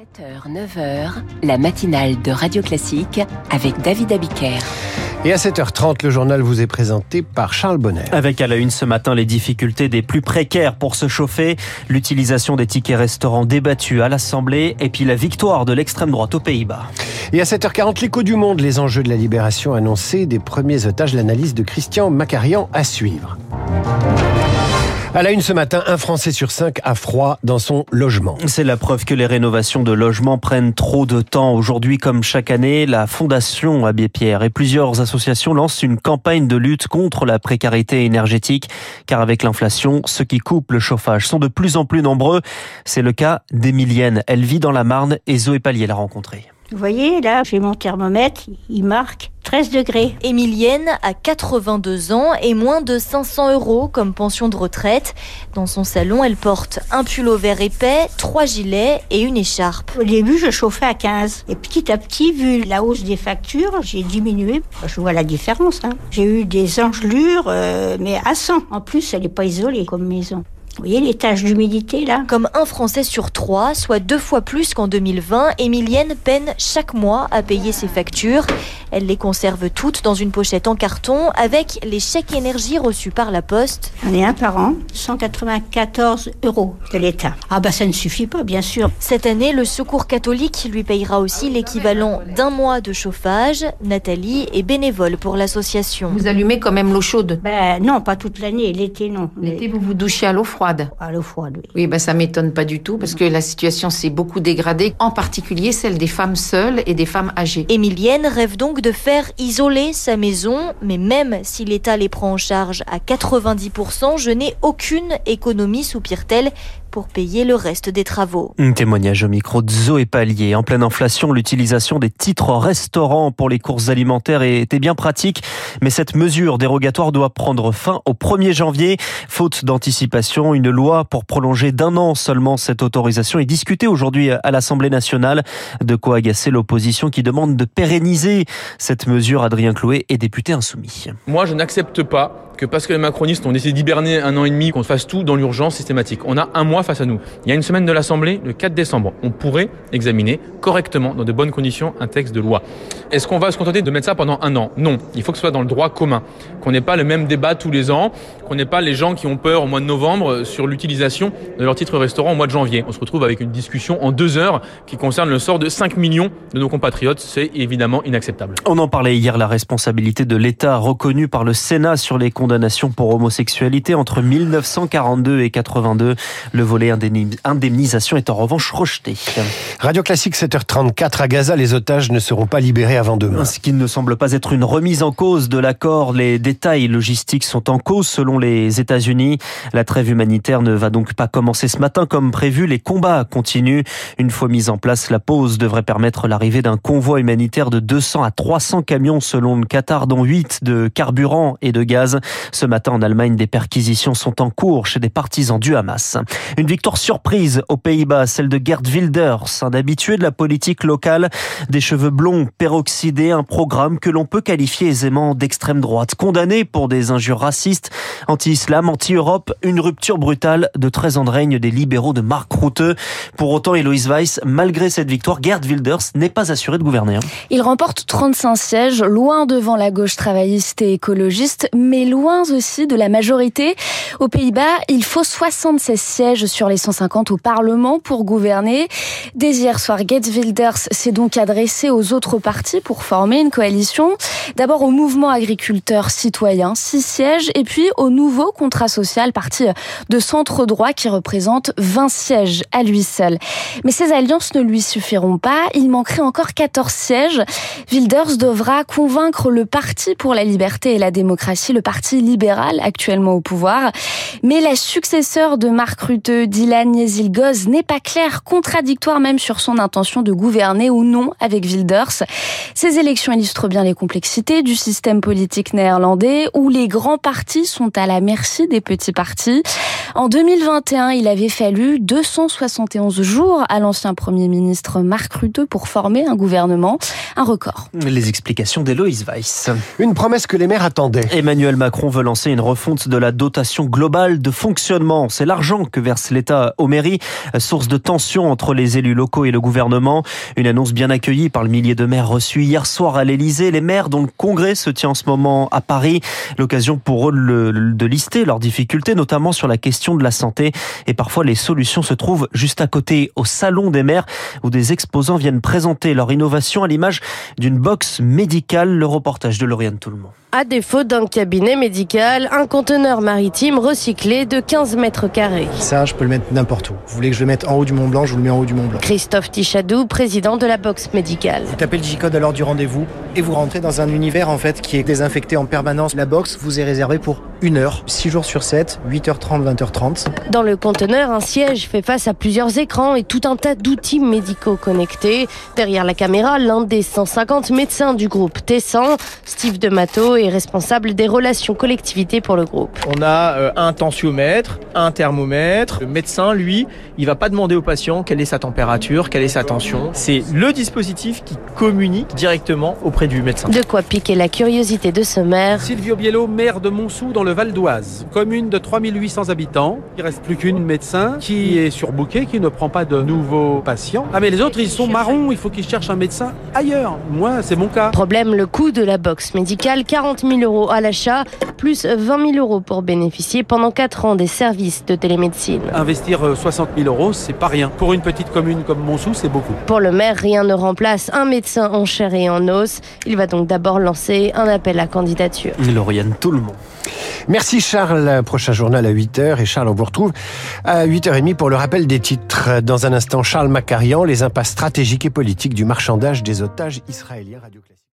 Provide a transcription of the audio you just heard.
7h, 9h, la matinale de Radio Classique avec David Abiker. Et à 7h30, le journal vous est présenté par Charles Bonner. Avec à la une ce matin les difficultés des plus précaires pour se chauffer, l'utilisation des tickets restaurants débattus à l'Assemblée et puis la victoire de l'extrême droite aux Pays-Bas. Et à 7h40, l'écho du monde, les enjeux de la libération annoncés des premiers otages, l'analyse de Christian Macarian à suivre. À la une ce matin, un Français sur cinq a froid dans son logement. C'est la preuve que les rénovations de logements prennent trop de temps. Aujourd'hui, comme chaque année, la Fondation Abbé Pierre et plusieurs associations lancent une campagne de lutte contre la précarité énergétique. Car avec l'inflation, ceux qui coupent le chauffage sont de plus en plus nombreux. C'est le cas d'Emilienne. Elle vit dans la Marne et Zoé Pallier l'a rencontrée. Vous voyez, là, j'ai mon thermomètre, il marque 13 degrés. Émilienne a 82 ans et moins de 500 euros comme pension de retraite. Dans son salon, elle porte un pull vert épais, trois gilets et une écharpe. Au début, je chauffais à 15. Et petit à petit, vu la hausse des factures, j'ai diminué. Je vois la différence. Hein. J'ai eu des engelures, euh, mais à 100. En plus, elle n'est pas isolée comme maison. Vous voyez les taches d'humidité là Comme un Français sur trois, soit deux fois plus qu'en 2020, Émilienne peine chaque mois à payer ses factures. Elle les conserve toutes dans une pochette en carton avec les chèques énergie reçus par la poste. On est un par an, 194 euros de l'État. Ah bah ça ne suffit pas, bien sûr. Cette année, le Secours catholique lui payera aussi l'équivalent d'un mois de chauffage. Nathalie est bénévole pour l'association. Vous allumez quand même l'eau chaude Ben non, pas toute l'année, l'été non. L'été, vous vous douchez à l'eau froide À l'eau froide, oui. Oui, ben ça m'étonne pas du tout parce que la situation s'est beaucoup dégradée, en particulier celle des femmes seules et des femmes âgées. Émilienne rêve donc de faire isoler sa maison, mais même si l'État les prend en charge à 90%, je n'ai aucune économie, soupire-t-elle, pour payer le reste des travaux. Un témoignage au micro de Zoé Pallier. En pleine inflation, l'utilisation des titres restaurants pour les courses alimentaires était bien pratique, mais cette mesure dérogatoire doit prendre fin au 1er janvier. Faute d'anticipation, une loi pour prolonger d'un an seulement cette autorisation est discutée aujourd'hui à l'Assemblée nationale. De quoi agacer l'opposition qui demande de pérenniser cette mesure. Adrien Clouet est député insoumis. Moi, je n'accepte pas que parce que les macronistes ont décidé d'hiberner un an et demi, qu'on fasse tout dans l'urgence systématique. On a un mois face à nous. Il y a une semaine de l'Assemblée, le 4 décembre. On pourrait examiner correctement, dans de bonnes conditions, un texte de loi. Est-ce qu'on va se contenter de mettre ça pendant un an? Non. Il faut que ce soit dans le droit commun. Qu'on n'ait pas le même débat tous les ans. Qu'on n'ait pas les gens qui ont peur au mois de novembre sur l'utilisation de leur titre restaurant au mois de janvier. On se retrouve avec une discussion en deux heures qui concerne le sort de 5 millions de nos compatriotes. C'est évidemment inacceptable. On en parlait hier, la responsabilité de l'État reconnue par le Sénat sur les condamnations pour homosexualité entre 1942 et 82. Le volet indemnisation est en revanche rejeté. Radio Classique 7h34 à Gaza, les otages ne seront pas libérés avant demain. Ce qui ne semble pas être une remise en cause de l'accord. Les détails logistiques sont en cause selon les États-Unis. La trêve humanitaire ne va donc pas commencer ce matin comme prévu. Les combats continuent. Une fois mise en place, la pause devrait permettre l'arrivée d'un convoi humanitaire de 200 à 300 camions selon le Qatar, dont 8 de carburant et de gaz. Ce matin en Allemagne, des perquisitions sont en cours chez des partisans du Hamas. Une victoire surprise aux Pays-Bas, celle de Gerd Wilders, un habitué de la politique locale, des cheveux blonds peroxydés, un programme que l'on peut qualifier aisément d'extrême droite, condamné pour des injures racistes, anti-islam, anti-Europe, une rupture brutale de 13 ans de règne des libéraux de Mark Rutte. Pour autant, Héloïse Weiss, malgré cette victoire, Gerd Wilders n'est pas assuré de gouverner. Il remporte 35 sièges, loin devant la gauche travailliste et écologiste, mais loin aussi de la majorité. Aux Pays-Bas, il faut 76 sièges sur les 150 au Parlement pour gouverner. Dès hier soir, Gerd Wilders s'est donc adressé aux autres partis pour former une coalition. D'abord au mouvement agriculteur citoyen, 6 sièges, et puis au nouveau contrat social, parti de centre droit qui représente 20 sièges à lui seul. Mais ces alliances ne lui suffiront pas. Il manquerait encore 14 sièges. Wilders devra convaincre le Parti pour la liberté et la démocratie, le Parti libéral actuellement au pouvoir. Mais la successeur de Mark Rutte, Dylan Yezilgoz, n'est pas claire, contradictoire même sur son intention de gouverner ou non avec Wilders. Ces élections illustrent bien les complexités du système politique néerlandais où les grands partis sont à la merci des petits partis. En 2021, il avait fallu 271 jours à l'ancien Premier ministre Mark Rutte pour former un gouvernement, un record. Les explications d'Héloïse Weiss. Une promesse que les maires attendaient. Emmanuel Macron Macron veut lancer une refonte de la dotation globale de fonctionnement. C'est l'argent que verse l'État aux mairies, source de tension entre les élus locaux et le gouvernement. Une annonce bien accueillie par le millier de maires reçus hier soir à l'Élysée. Les maires dont le congrès se tient en ce moment à Paris. L'occasion pour eux de lister leurs difficultés, notamment sur la question de la santé. Et parfois, les solutions se trouvent juste à côté, au salon des maires, où des exposants viennent présenter leur innovation à l'image d'une box médicale. Le reportage de Lauriane Toulmont. À défaut d'un cabinet médical, un conteneur maritime recyclé de 15 mètres carrés. Ça, je peux le mettre n'importe où. Vous voulez que je le mette en haut du Mont Blanc, je vous le mets en haut du Mont Blanc. Christophe Tichadou, président de la box médicale. Vous tapez le J-code à l'heure du rendez-vous et vous rentrez dans un univers en fait qui est désinfecté en permanence. La box vous est réservée pour une heure, 6 jours sur 7, 8h30, 20h30. Dans le conteneur, un siège fait face à plusieurs écrans et tout un tas d'outils médicaux connectés. Derrière la caméra, l'un des 150 médecins du groupe Tessan, Steve Demato, est responsable des relations collectivités pour le groupe. On a euh, un tensiomètre, un thermomètre. Le médecin, lui, il va pas demander au patient quelle est sa température, quelle est sa tension. C'est le dispositif qui communique directement auprès du médecin. De quoi piquer la curiosité de ce maire. Silvio Biello, maire de Montsou dans le Val d'Oise. Commune de 3800 habitants. Il reste plus qu'une médecin qui est surbooké, qui ne prend pas de nouveaux patients. Ah mais les autres, ils sont marrons, il faut qu'ils cherchent un médecin ailleurs. Moi, c'est mon cas. Problème, le coût de la box médicale, 40 000 euros à l'achat, plus 20 000 euros pour bénéficier pendant 4 ans des services de télémédecine. Investir 60 euh, 000 euros, c'est pas rien. Pour une petite commune comme Montsou, c'est beaucoup. Pour le maire, rien ne remplace un médecin en chair et en os. Il va donc d'abord lancer un appel à candidature. Lauriane, tout le monde. Merci Charles. Prochain journal à 8h. Et Charles, on vous retrouve à 8h30 pour le rappel des titres. Dans un instant, Charles Macarian, les impasses stratégiques et politiques du marchandage des otages israéliens. Radio